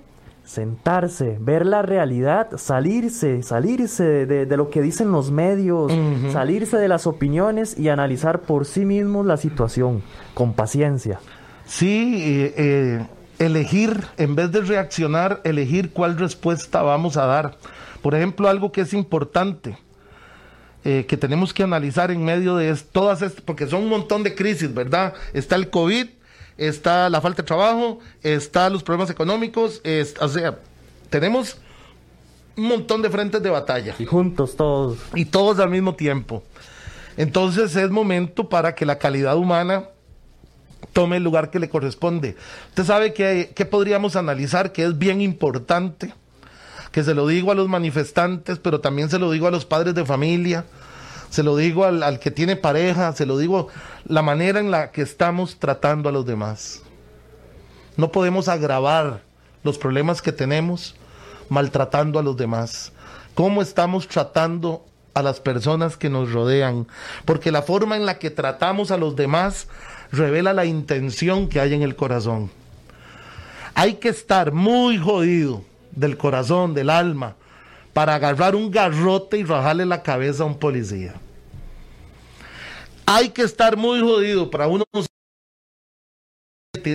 sentarse, ver la realidad, salirse, salirse de, lo que dicen los medios, salirse de las opiniones y analizar por sí mismos la situación con paciencia. Sí, eh, eh, elegir, en vez de reaccionar, elegir cuál respuesta vamos a dar. Por ejemplo, algo que es importante, eh, que tenemos que analizar en medio de todas estas, porque son un montón de crisis, ¿verdad? Está el COVID, está la falta de trabajo, está los problemas económicos, o sea, tenemos un montón de frentes de batalla. Y juntos todos. Y todos al mismo tiempo. Entonces es momento para que la calidad humana tome el lugar que le corresponde. Usted sabe que, podríamos analizar que es bien importante, que se lo digo a los manifestantes, pero también se lo digo a los padres de familia, se lo digo al, al que tiene pareja, se lo digo la manera en la que estamos tratando a los demás. No podemos agravar los problemas que tenemos maltratando a los demás. ¿Cómo estamos tratando a las personas que nos rodean? Porque la forma en la que tratamos a los demás revela la intención que hay en el corazón. Hay que estar muy jodido del corazón, del alma, para agarrar un garrote y rajarle la cabeza a un policía. Hay que estar muy jodido para uno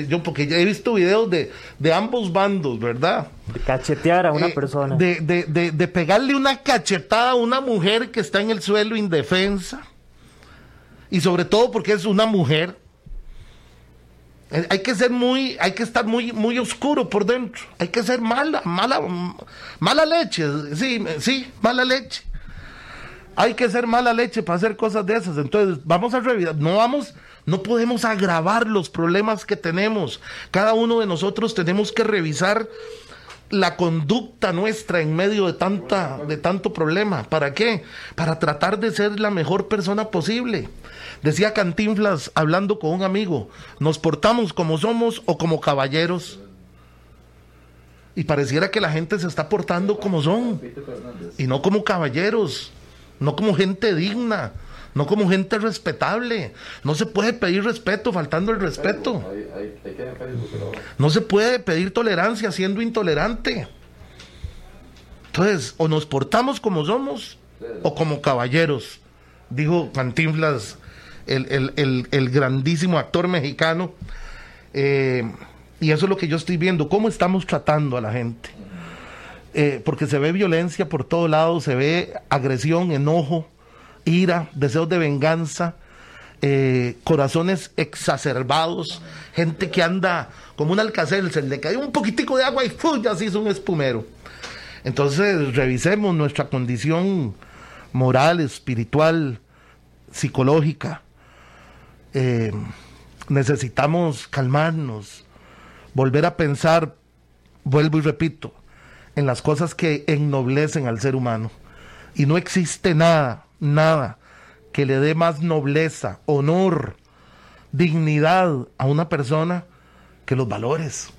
yo porque ya he visto videos de, de ambos bandos, ¿verdad? De cachetear a una Eh, persona. De, de, de, de pegarle una cachetada a una mujer que está en el suelo indefensa. Y sobre todo porque es una mujer. Eh, Hay que ser muy, hay que estar muy, muy oscuro por dentro. Hay que ser mala, mala, mala leche. Sí, sí, mala leche. Hay que ser mala leche para hacer cosas de esas. Entonces, vamos a revisar. No vamos, no podemos agravar los problemas que tenemos. Cada uno de nosotros tenemos que revisar la conducta nuestra en medio de tanta de tanto problema. ¿Para qué? Para tratar de ser la mejor persona posible. Decía Cantinflas hablando con un amigo, nos portamos como somos o como caballeros. Y pareciera que la gente se está portando como son y no como caballeros, no como gente digna, no como gente respetable. No se puede pedir respeto faltando el respeto. No se puede pedir tolerancia siendo intolerante. Entonces, o nos portamos como somos o como caballeros, dijo Cantinflas, el, el- el- grandísimo actor mexicano. Eh, y eso es lo que yo estoy viendo, cómo estamos tratando a la gente. Eh, porque se ve violencia por todos lados, se ve agresión, enojo, ira, deseos de venganza, eh, corazones exacerbados, gente que anda como un alcacel, se le cae un poquitico de agua y ¡fu! ya se hizo un espumero. Entonces revisemos nuestra condición moral, espiritual, psicológica. Eh, necesitamos calmarnos, volver a pensar, vuelvo y repito, en las cosas que ennoblecen al ser humano. Y no existe nada, nada que le dé más nobleza, honor, dignidad a una persona que los valores.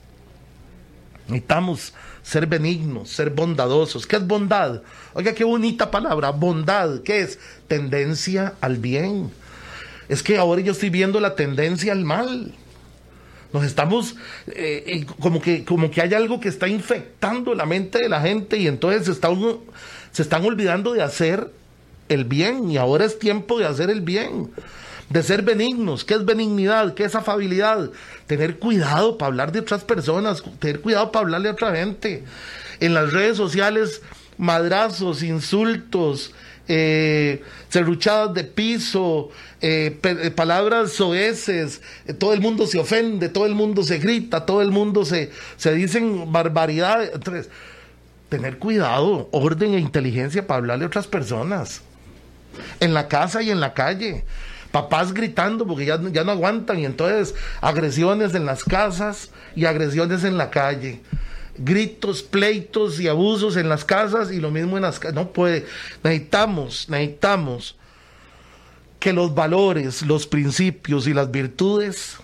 Necesitamos ser benignos, ser bondadosos. ¿Qué es bondad? Oiga, qué bonita palabra, bondad. ¿Qué es? Tendencia al bien. Es que ahora yo estoy viendo la tendencia al mal. Nos estamos, eh, como, que, como que hay algo que está infectando la mente de la gente y entonces se, está se están olvidando de hacer el bien y ahora es tiempo de hacer el bien, de ser benignos. ¿Qué es benignidad? ¿Qué es afabilidad? Tener cuidado para hablar de otras personas, tener cuidado para hablarle a otra gente. En las redes sociales, madrazos, insultos, eh, serruchadas de piso, eh, eh, palabras soeces, eh, todo el mundo se ofende, todo el mundo se grita, todo el mundo se, se dicen barbaridades. Entonces, tener cuidado, orden e inteligencia para hablarle a otras personas. En la casa y en la calle. Papás gritando porque ya, ya no aguantan y entonces agresiones en las casas y agresiones en la calle. Gritos, pleitos y abusos en las casas y lo mismo en las casas. No puede. Necesitamos, necesitamos que los valores, los principios y las virtudes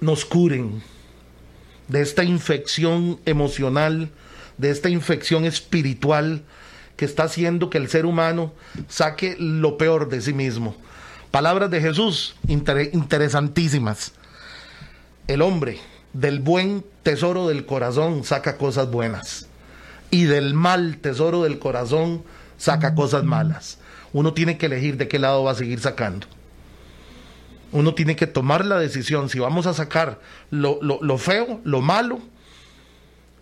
nos curen de esta infección emocional, de esta infección espiritual que está haciendo que el ser humano saque lo peor de sí mismo. Palabras de Jesús inter- interesantísimas. El hombre del buen tesoro del corazón saca cosas buenas y del mal tesoro del corazón saca cosas malas. Uno tiene que elegir de qué lado va a seguir sacando uno tiene que tomar la decisión si vamos a sacar lo, lo- lo feo, lo malo,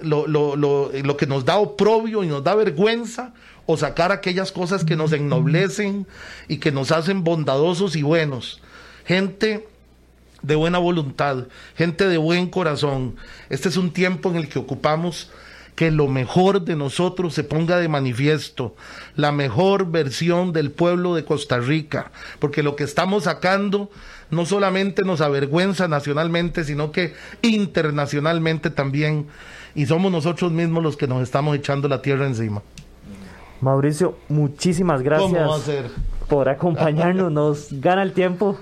lo, lo- que nos da oprobio y nos da vergüenza, o sacar aquellas cosas que nos ennoblecen y que nos hacen bondadosos y buenos. Gente de buena voluntad, gente de buen corazón. Este es un tiempo en el que ocupamos que lo mejor de nosotros se ponga de manifiesto, la mejor versión del pueblo de Costa Rica, porque lo que estamos sacando no solamente nos avergüenza nacionalmente, sino que internacionalmente también, y somos nosotros mismos los que nos estamos echando la tierra encima. Mauricio, muchísimas ¿Cómo va a gracias por acompañarnos. Nos gana el tiempo.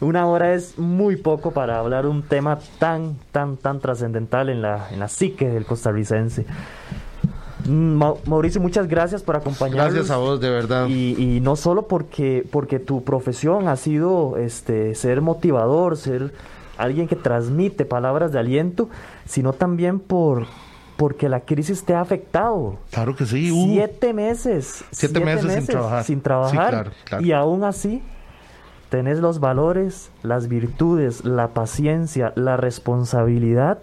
Una hora es muy poco para hablar un tema tan, tan, tan trascendental en la, en la psique del costarricense. Mm, Mau- Mauricio, muchas gracias por acompañarnos. Gracias a vos, de verdad. Y, y no solo porque, porque tu profesión ha sido este, ser motivador, ser alguien que transmite palabras de aliento, sino también por porque la crisis te ha afectado. Claro que sí. uh. Siete meses. Siete meses sin trabajar. sin trabajar. Sí, claro, claro. Y aún así tenés los valores, las virtudes, la paciencia, la responsabilidad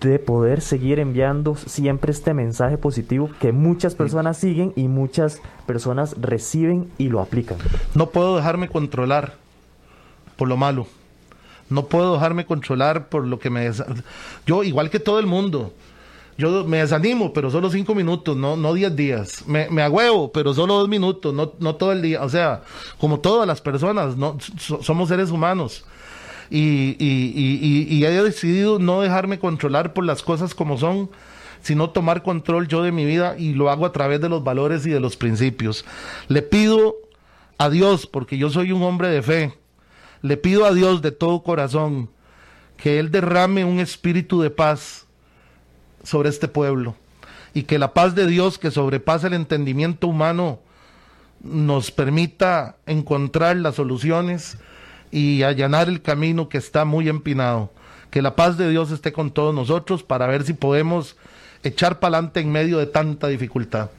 de poder seguir enviando siempre este mensaje positivo que muchas personas siguen y muchas personas reciben y lo aplican. No puedo dejarme controlar por lo malo. No puedo dejarme controlar por lo que me... Yo, igual que todo el mundo, yo me desanimo, pero solo cinco minutos, no, no diez días. Me, me agüevo, pero solo dos minutos, no, no todo el día. O sea, como todas las personas, no, so- somos seres humanos. Y, y, y- y he decidido no dejarme controlar por las cosas como son, sino tomar control yo de mi vida y lo hago a través de los valores y de los principios. Le pido a Dios, porque yo soy un hombre de fe, le pido a Dios de todo corazón que Él derrame un espíritu de paz sobre este pueblo y que la paz de Dios que sobrepasa el entendimiento humano nos permita encontrar las soluciones y allanar el camino que está muy empinado. Que la paz de Dios esté con todos nosotros para ver si podemos echar para adelante en medio de tanta dificultad.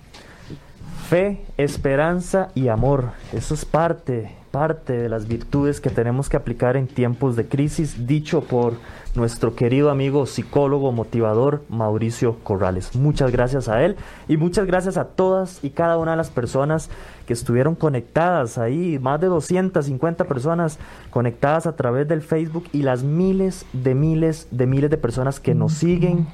Fe, esperanza y amor. Eso es parte, parte de las virtudes que tenemos que aplicar en tiempos de crisis, dicho por nuestro querido amigo psicólogo motivador Mauricio Corrales. Muchas gracias a él y muchas gracias a todas y cada una de las personas que estuvieron conectadas ahí, más de 250 personas conectadas a través del Facebook y las miles de miles de miles de personas que nos siguen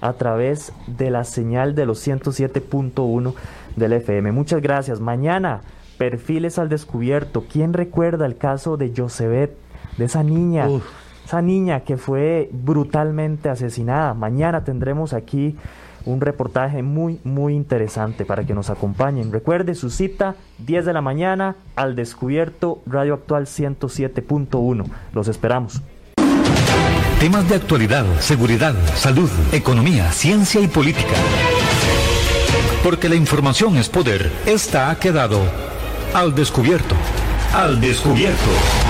a través de la señal de los 107.1 del FM. Muchas gracias. Mañana, perfiles al descubierto. ¿Quién recuerda el caso de Josebet, de esa niña? Uf. Esa niña que fue brutalmente asesinada. Mañana tendremos aquí un reportaje muy, muy interesante para que nos acompañen. Recuerde su cita, 10 de la mañana, al descubierto, Radio Actual 107.1. Los esperamos. Temas de actualidad, seguridad, salud, economía, ciencia y política. Porque la información es poder, esta ha quedado al descubierto. Al descubierto.